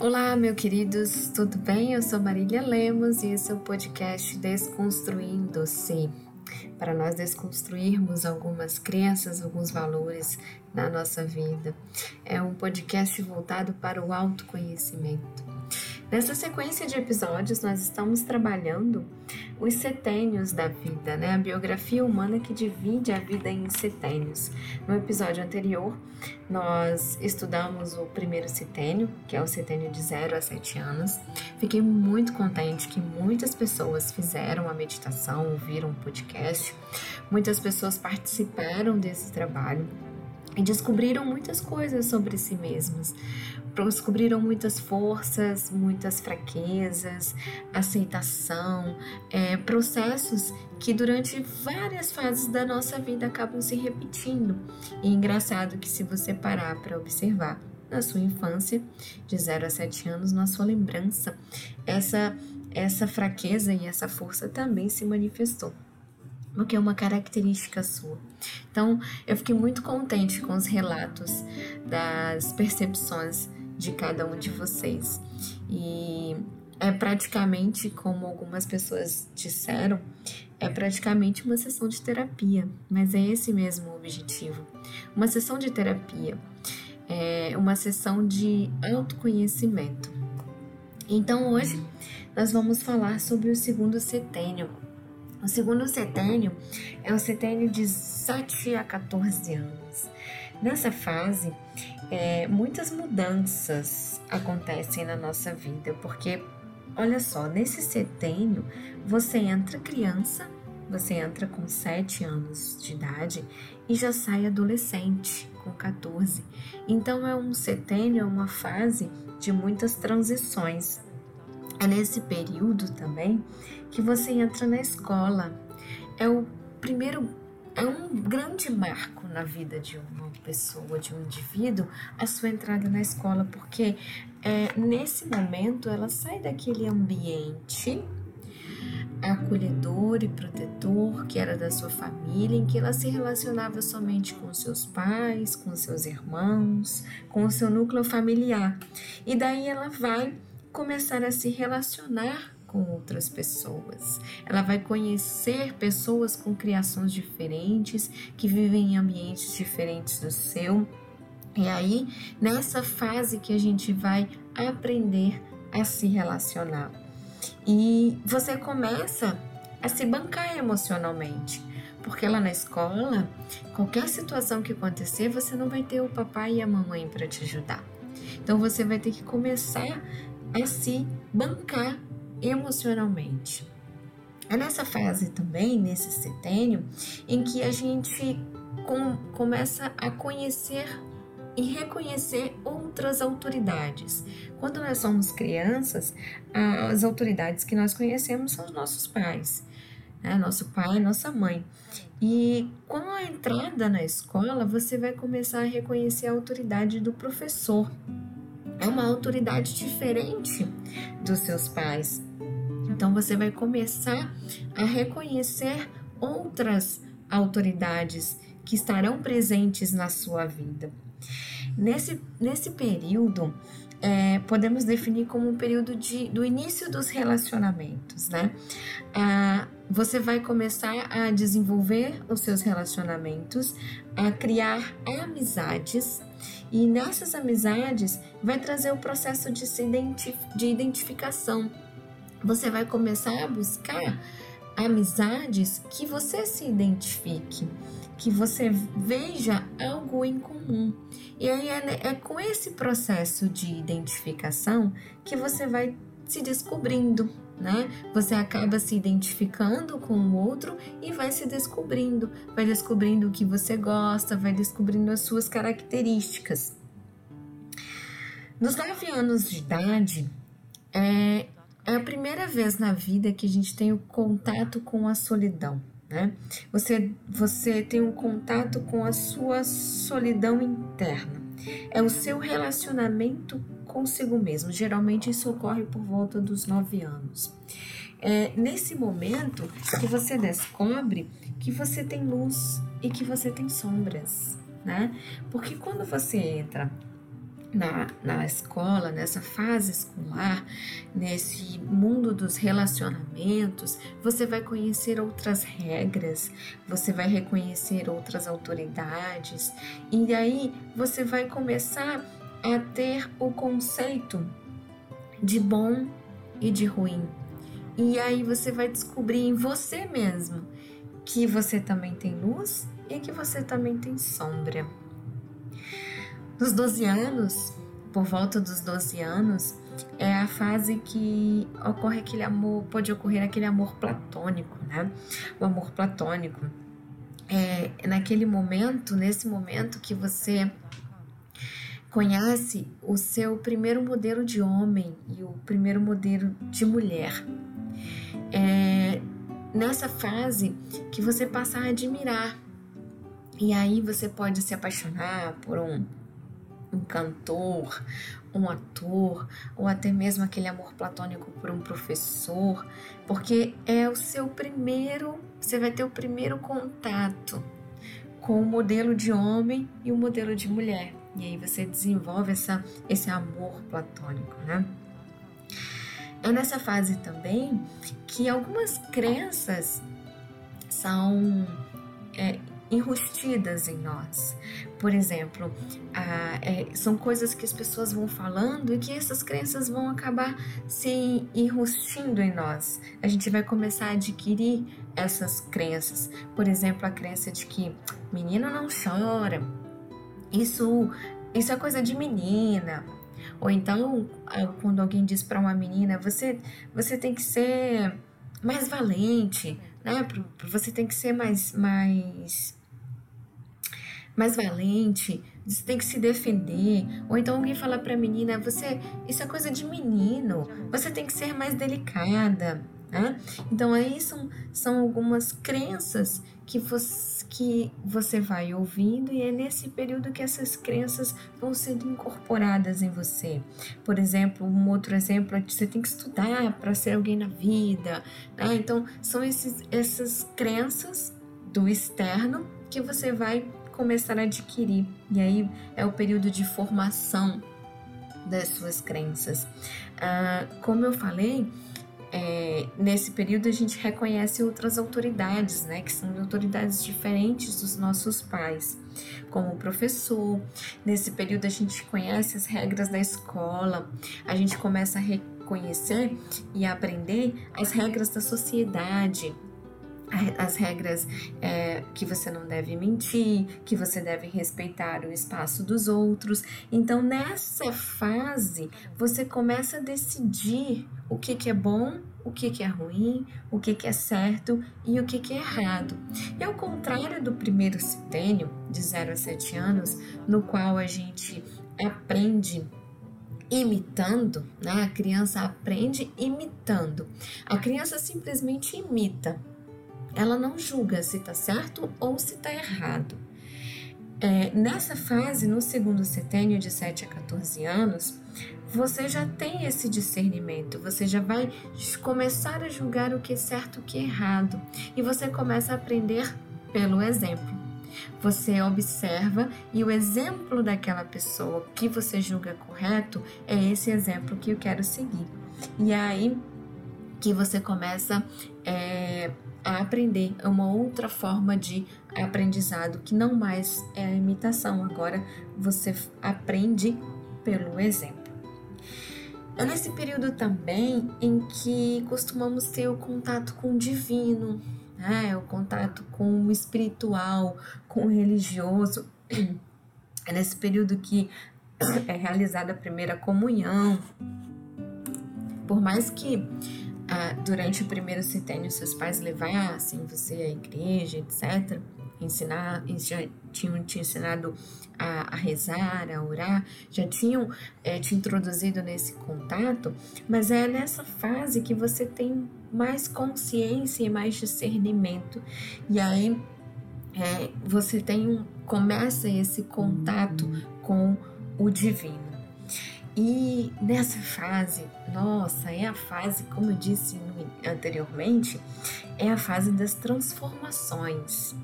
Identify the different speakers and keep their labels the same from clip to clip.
Speaker 1: Olá, meus queridos, tudo bem? Eu sou Marília Lemos e esse é o podcast Desconstruindo-se. Para nós desconstruirmos algumas crenças, alguns valores na nossa vida. É um podcast voltado para o autoconhecimento. Nessa sequência de episódios, nós estamos trabalhando os setênios da vida, né? A biografia humana que divide a vida em setênios. No episódio anterior, nós estudamos o primeiro setênio, que é o setênio de 0 a 7 anos. Fiquei muito contente que muitas pessoas fizeram a meditação, ouviram o podcast, muitas pessoas participaram desse trabalho e descobriram muitas coisas sobre si mesmas. Descobriram muitas forças, muitas fraquezas, aceitação, é, processos que durante várias fases da nossa vida acabam se repetindo. E é engraçado que se você parar para observar na sua infância, de 0 a 7 anos, na sua lembrança, essa essa fraqueza e essa força também se manifestou porque é uma característica sua. Então, eu fiquei muito contente com os relatos das percepções de cada um de vocês. E é praticamente, como algumas pessoas disseram, é praticamente uma sessão de terapia, mas é esse mesmo o objetivo. Uma sessão de terapia é uma sessão de autoconhecimento. Então, hoje nós vamos falar sobre o segundo setênio, o segundo setênio é o setênio de 7 a 14 anos. Nessa fase, é, muitas mudanças acontecem na nossa vida, porque olha só, nesse setênio você entra criança, você entra com 7 anos de idade e já sai adolescente com 14. Então é um setênio, é uma fase de muitas transições. É nesse período também que você entra na escola. É o primeiro, é um grande marco na vida de uma pessoa, de um indivíduo, a sua entrada na escola, porque é, nesse momento ela sai daquele ambiente acolhedor e protetor que era da sua família, em que ela se relacionava somente com seus pais, com seus irmãos, com o seu núcleo familiar. E daí ela vai começar a se relacionar com outras pessoas. Ela vai conhecer pessoas com criações diferentes, que vivem em ambientes diferentes do seu. E aí, nessa fase que a gente vai aprender a se relacionar. E você começa a se bancar emocionalmente. Porque lá na escola, qualquer situação que acontecer, você não vai ter o papai e a mamãe para te ajudar. Então você vai ter que começar a se bancar emocionalmente. É nessa fase também, nesse setênio, em que a gente com, começa a conhecer e reconhecer outras autoridades. Quando nós somos crianças, as autoridades que nós conhecemos são os nossos pais, né? nosso pai, nossa mãe. E com a entrada na escola, você vai começar a reconhecer a autoridade do professor, é uma autoridade diferente dos seus pais. Então você vai começar a reconhecer outras autoridades que estarão presentes na sua vida. Nesse, nesse período, é, podemos definir como um período de, do início dos relacionamentos, né? Ah, você vai começar a desenvolver os seus relacionamentos, a criar amizades e nessas amizades vai trazer o processo de, se identif de identificação. Você vai começar a buscar amizades que você se identifique, que você veja algo em comum. E aí é, é com esse processo de identificação que você vai se descobrindo, né? Você acaba se identificando com o outro e vai se descobrindo, vai descobrindo o que você gosta, vai descobrindo as suas características. Nos nove anos de idade, é, é a primeira vez na vida que a gente tem o contato com a solidão. Né? Você, você tem um contato com a sua solidão interna. É o seu relacionamento consigo mesmo. Geralmente isso ocorre por volta dos nove anos. É nesse momento que você descobre que você tem luz e que você tem sombras, né? Porque quando você entra na, na escola, nessa fase escolar, nesse mundo dos relacionamentos, você vai conhecer outras regras, você vai reconhecer outras autoridades, e aí você vai começar a ter o conceito de bom e de ruim. E aí você vai descobrir em você mesmo que você também tem luz e que você também tem sombra. Nos 12 anos, por volta dos 12 anos, é a fase que ocorre aquele amor, pode ocorrer aquele amor platônico, né? O amor platônico. É naquele momento, nesse momento que você conhece o seu primeiro modelo de homem e o primeiro modelo de mulher. É nessa fase que você passa a admirar. E aí você pode se apaixonar por um um cantor, um ator, ou até mesmo aquele amor platônico por um professor, porque é o seu primeiro, você vai ter o primeiro contato com o modelo de homem e o modelo de mulher. E aí você desenvolve essa, esse amor platônico, né? É nessa fase também que algumas crenças são é, enrustidas em nós. Por exemplo, é, são coisas que as pessoas vão falando e que essas crenças vão acabar se enrustindo em nós. A gente vai começar a adquirir essas crenças. Por exemplo, a crença de que menina não chora, isso, isso é coisa de menina. Ou então, quando alguém diz para uma menina, você, você tem que ser mais valente, né? Você tem que ser mais, mais mais valente, você tem que se defender. Ou então alguém fala para a menina, você, isso é coisa de menino, você tem que ser mais delicada. Né? Então aí são, são algumas crenças que você, que você vai ouvindo e é nesse período que essas crenças vão sendo incorporadas em você. Por exemplo, um outro exemplo é que você tem que estudar para ser alguém na vida. Né? Então são esses, essas crenças do externo que você vai começar a adquirir. E aí é o período de formação das suas crenças. Ah, como eu falei, é, nesse período a gente reconhece outras autoridades, né, que são autoridades diferentes dos nossos pais, como o professor. Nesse período a gente conhece as regras da escola, a gente começa a reconhecer e aprender as regras da sociedade, as regras é, que você não deve mentir, que você deve respeitar o espaço dos outros. Então, nessa fase, você começa a decidir o que, que é bom, o que, que é ruim, o que, que é certo e o que, que é errado. E ao contrário do primeiro setênio, de 0 a 7 anos, no qual a gente aprende imitando, né? A criança aprende imitando. A criança simplesmente imita ela não julga se está certo ou se está errado. É, nessa fase, no segundo setênio, de 7 a 14 anos, você já tem esse discernimento, você já vai começar a julgar o que é certo e o que é errado, e você começa a aprender pelo exemplo. Você observa e o exemplo daquela pessoa que você julga correto é esse exemplo que eu quero seguir. E aí que você começa é, a aprender, é uma outra forma de aprendizado que não mais é a imitação, agora você aprende pelo exemplo. É nesse período também em que costumamos ter o contato com o divino, né? o contato com o espiritual, com o religioso. É nesse período que é realizada a primeira comunhão. Por mais que ah, durante o primeiro setênio seus pais levassem você à igreja, etc., ensinar, já tinham te ensinado a, a rezar, a orar, já tinham é, te introduzido nesse contato, mas é nessa fase que você tem mais consciência e mais discernimento. E aí é, você tem começa esse contato com o divino. E nessa fase, nossa, é a fase, como eu disse anteriormente, é a fase das transformações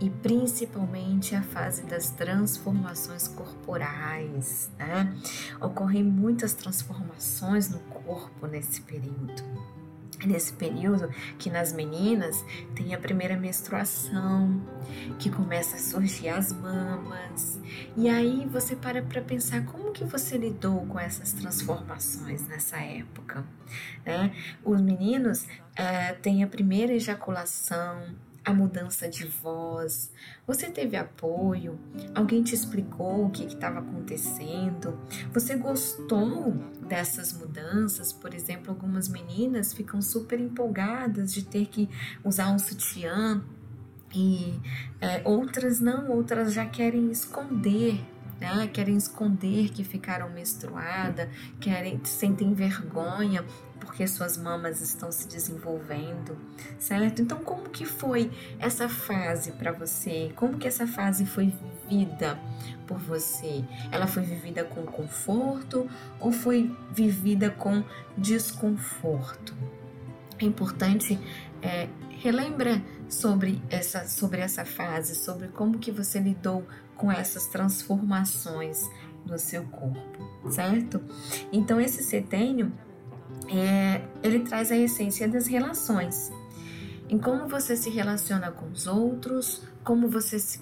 Speaker 1: e principalmente a fase das transformações corporais. Né? Ocorrem muitas transformações no corpo nesse período nesse período que nas meninas tem a primeira menstruação, que começa a surgir as mamas. E aí você para para pensar como que você lidou com essas transformações nessa época. Né? Os meninos é, têm a primeira ejaculação, a mudança de voz? Você teve apoio? Alguém te explicou o que estava acontecendo? Você gostou dessas mudanças? Por exemplo, algumas meninas ficam super empolgadas de ter que usar um sutiã e é, outras não, outras já querem esconder né? querem esconder que ficaram menstruada, querem sentem vergonha porque suas mamas estão se desenvolvendo, certo? Então, como que foi essa fase para você? Como que essa fase foi vivida por você? Ela foi vivida com conforto ou foi vivida com desconforto? É importante é, relembra sobre essa, sobre essa fase, sobre como que você lidou com essas transformações no seu corpo, certo? Então esse setênio é, ele traz a essência das relações, em como você se relaciona com os outros, como você se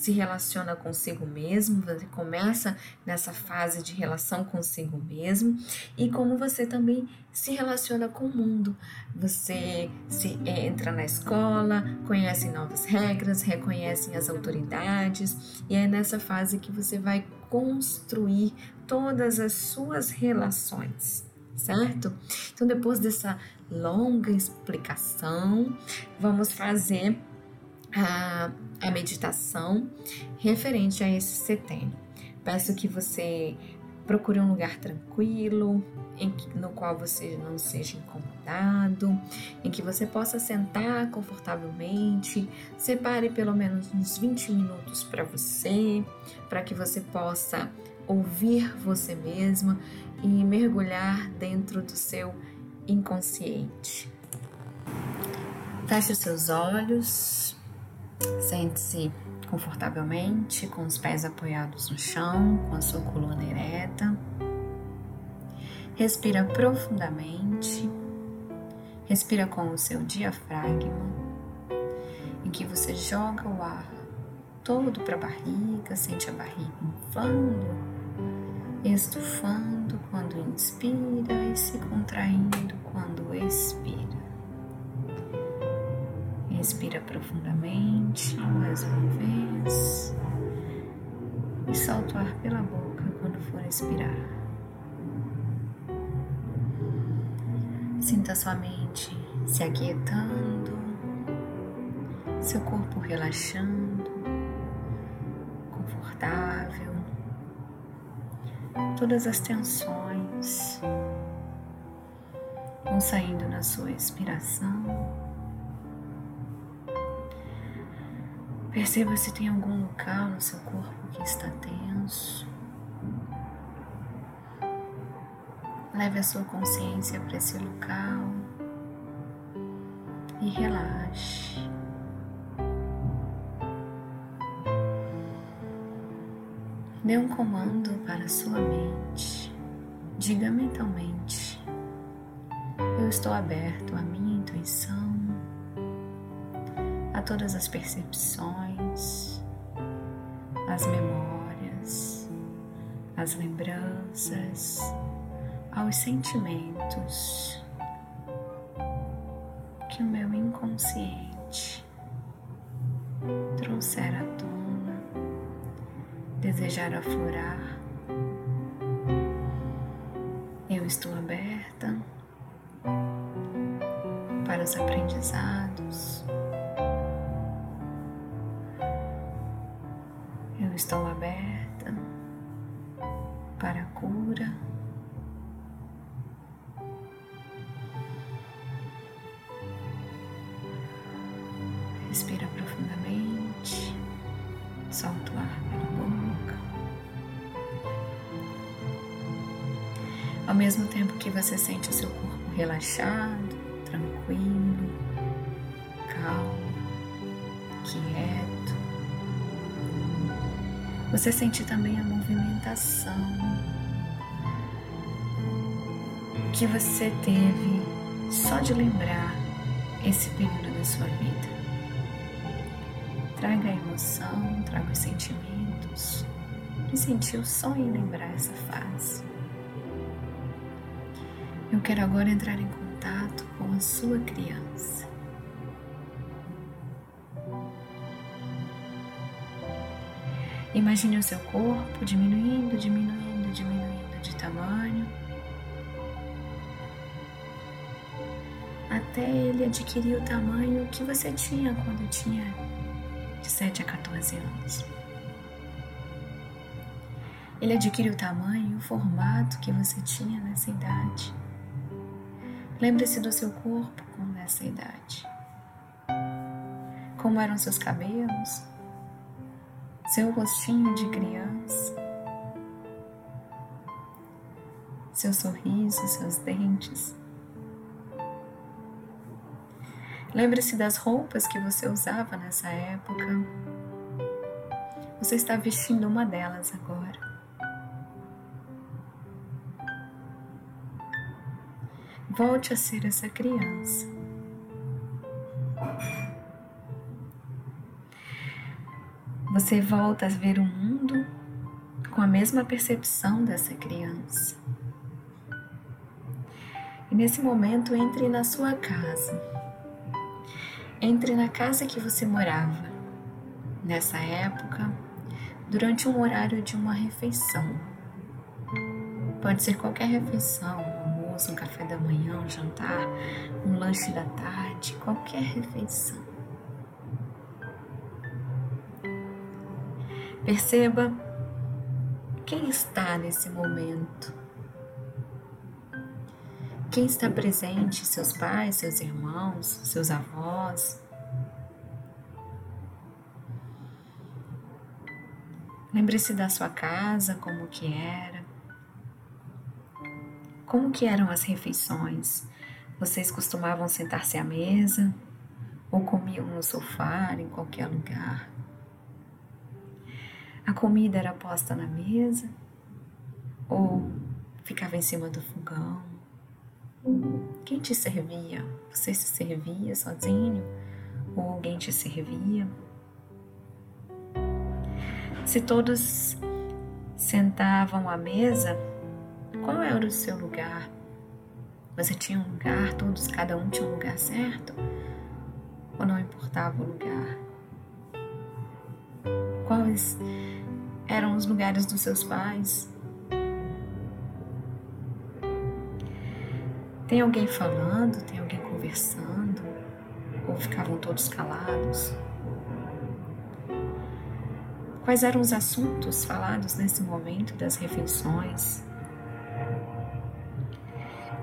Speaker 1: se relaciona consigo mesmo, você começa nessa fase de relação consigo mesmo e como você também se relaciona com o mundo. Você se é, entra na escola, conhece novas regras, reconhece as autoridades e é nessa fase que você vai construir todas as suas relações certo? Então, depois dessa longa explicação, vamos fazer a, a meditação referente a esse setênio. Peço que você procure um lugar tranquilo, em que, no qual você não seja incomodado, em que você possa sentar confortavelmente. Separe pelo menos uns 20 minutos para você, para que você possa ouvir você mesma e mergulhar dentro do seu inconsciente. Feche os seus olhos Sente-se confortavelmente, com os pés apoiados no chão, com a sua coluna ereta. Respira profundamente. Respira com o seu diafragma, em que você joga o ar todo para a barriga, sente a barriga inflando, estufando quando inspira e se contraindo quando expira. Respira profundamente mais uma vez e solta o ar pela boca quando for expirar. Sinta sua mente se aquietando, seu corpo relaxando, confortável, todas as tensões vão saindo na sua expiração. Perceba se tem algum local no seu corpo que está tenso. Leve a sua consciência para esse local e relaxe. Dê um comando para sua mente. Diga mentalmente: Eu estou aberto à minha intuição a todas as percepções, as memórias, as lembranças, aos sentimentos que o meu inconsciente trouxer à tona, desejar aflorar. Eu estou aberta para os aprendizados estou aberta para a cura. Você sente o seu corpo relaxado, tranquilo, calmo, quieto, você sente também a movimentação que você teve só de lembrar esse período da sua vida. Traga a emoção, traga os sentimentos que sentiu só em lembrar essa fase. Eu quero agora entrar em contato com a sua criança. Imagine o seu corpo diminuindo, diminuindo, diminuindo de tamanho até ele adquirir o tamanho que você tinha quando tinha de 7 a 14 anos. Ele adquire o tamanho e o formato que você tinha nessa idade. Lembre-se do seu corpo com nessa idade. Como eram seus cabelos, seu rostinho de criança, seu sorriso, seus dentes. Lembre-se das roupas que você usava nessa época. Você está vestindo uma delas agora. Volte a ser essa criança. Você volta a ver o mundo com a mesma percepção dessa criança. E nesse momento entre na sua casa. Entre na casa que você morava, nessa época, durante um horário de uma refeição. Pode ser qualquer refeição, almoço, um café da manhã, um jantar, um lanche da tarde, qualquer refeição. Perceba quem está nesse momento quem está presente? Seus pais, seus irmãos, seus avós. Lembre-se da sua casa, como que era. Como que eram as refeições? Vocês costumavam sentar-se à mesa ou comiam no sofá, em qualquer lugar? A comida era posta na mesa ou ficava em cima do fogão? Quem te servia? Você se servia sozinho? Ou alguém te servia? Se todos sentavam à mesa, qual era o seu lugar? Você tinha um lugar, todos, cada um tinha um lugar certo? Ou não importava o lugar? Quais eram os lugares dos seus pais? Tem alguém falando? Tem alguém conversando? Ou ficavam todos calados? Quais eram os assuntos falados nesse momento das refeições?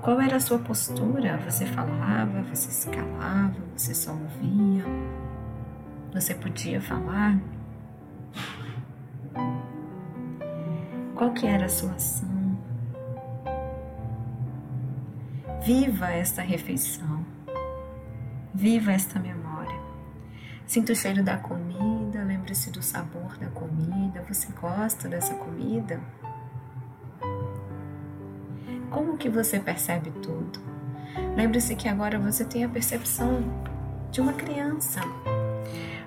Speaker 1: Qual era a sua postura? Você falava, você se calava, você só ouvia? Você podia falar? Qual que era a sua ação? Viva esta refeição. Viva esta memória. Sinta o cheiro da comida, lembre-se do sabor da comida. Você gosta dessa comida? Como que você percebe tudo? Lembre-se que agora você tem a percepção de uma criança.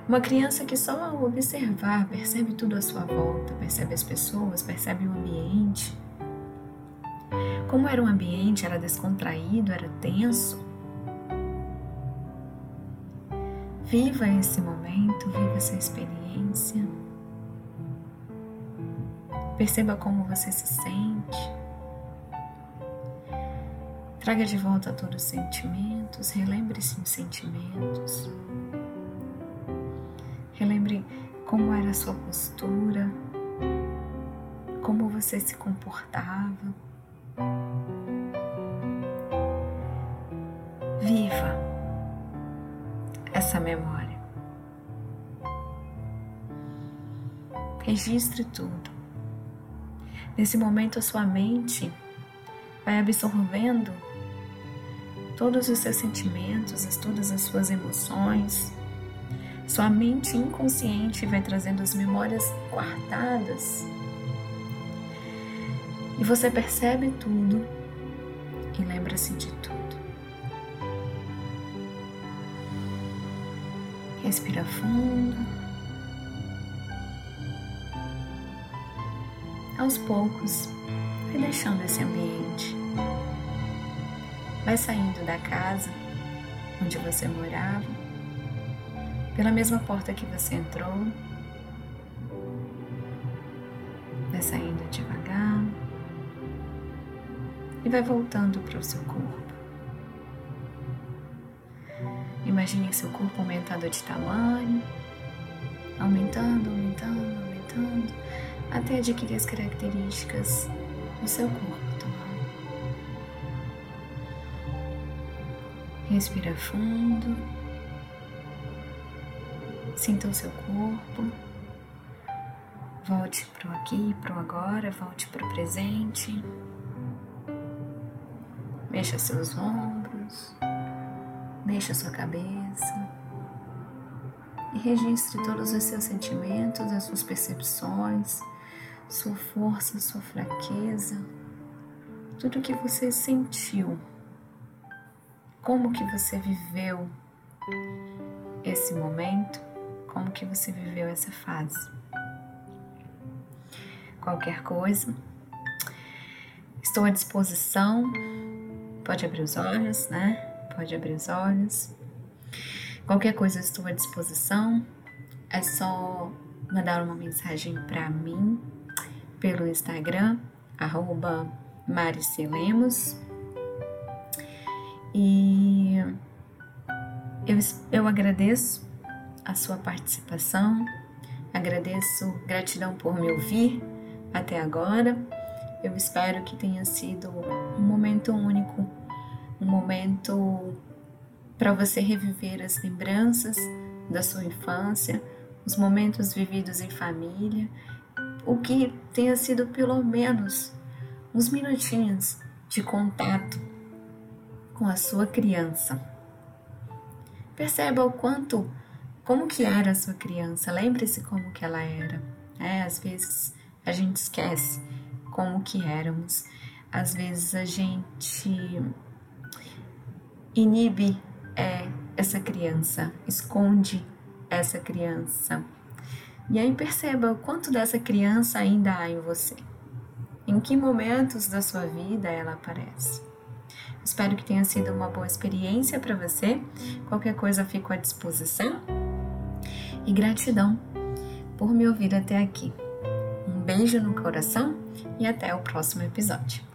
Speaker 1: Uma criança que só ao observar percebe tudo à sua volta, percebe as pessoas, percebe o ambiente, como era um ambiente, era descontraído, era tenso. Viva esse momento, viva essa experiência. Perceba como você se sente. Traga de volta todos os sentimentos, relembre-se os sentimentos. Relembre como era a sua postura, como você se comportava. Viva essa memória. Registre tudo. Nesse momento, a sua mente vai absorvendo todos os seus sentimentos, todas as suas emoções. Sua mente inconsciente vai trazendo as memórias guardadas. E você percebe tudo e lembra-se de tudo. Respira fundo. Aos poucos, vai deixando esse ambiente. Vai saindo da casa onde você morava, pela mesma porta que você entrou. Vai saindo devagar e vai voltando para o seu corpo. Imagine seu corpo aumentando de tamanho, aumentando, aumentando, aumentando, até adquirir as características do seu corpo Respira fundo. Sinta o seu corpo. Volte para o aqui, para o agora, volte para o presente. Mexa seus ombros. Mexa sua cabeça e registre todos os seus sentimentos, as suas percepções, sua força, sua fraqueza, tudo que você sentiu, como que você viveu esse momento, como que você viveu essa fase. Qualquer coisa, estou à disposição. Pode abrir os olhos, né? pode abrir os olhos. Qualquer coisa estou à disposição. É só mandar uma mensagem para mim pelo Instagram, arroba Lemos. E eu, eu agradeço a sua participação, agradeço gratidão por me ouvir até agora. Eu espero que tenha sido um momento único um momento para você reviver as lembranças da sua infância, os momentos vividos em família, o que tenha sido pelo menos uns minutinhos de contato com a sua criança. Perceba o quanto, como que era a sua criança, lembre-se como que ela era. É, às vezes a gente esquece como que éramos, às vezes a gente inibe é, essa criança, esconde essa criança. E aí perceba o quanto dessa criança ainda há em você. Em que momentos da sua vida ela aparece. Espero que tenha sido uma boa experiência para você. Qualquer coisa fico à disposição. E gratidão por me ouvir até aqui. Um beijo no coração e até o próximo episódio.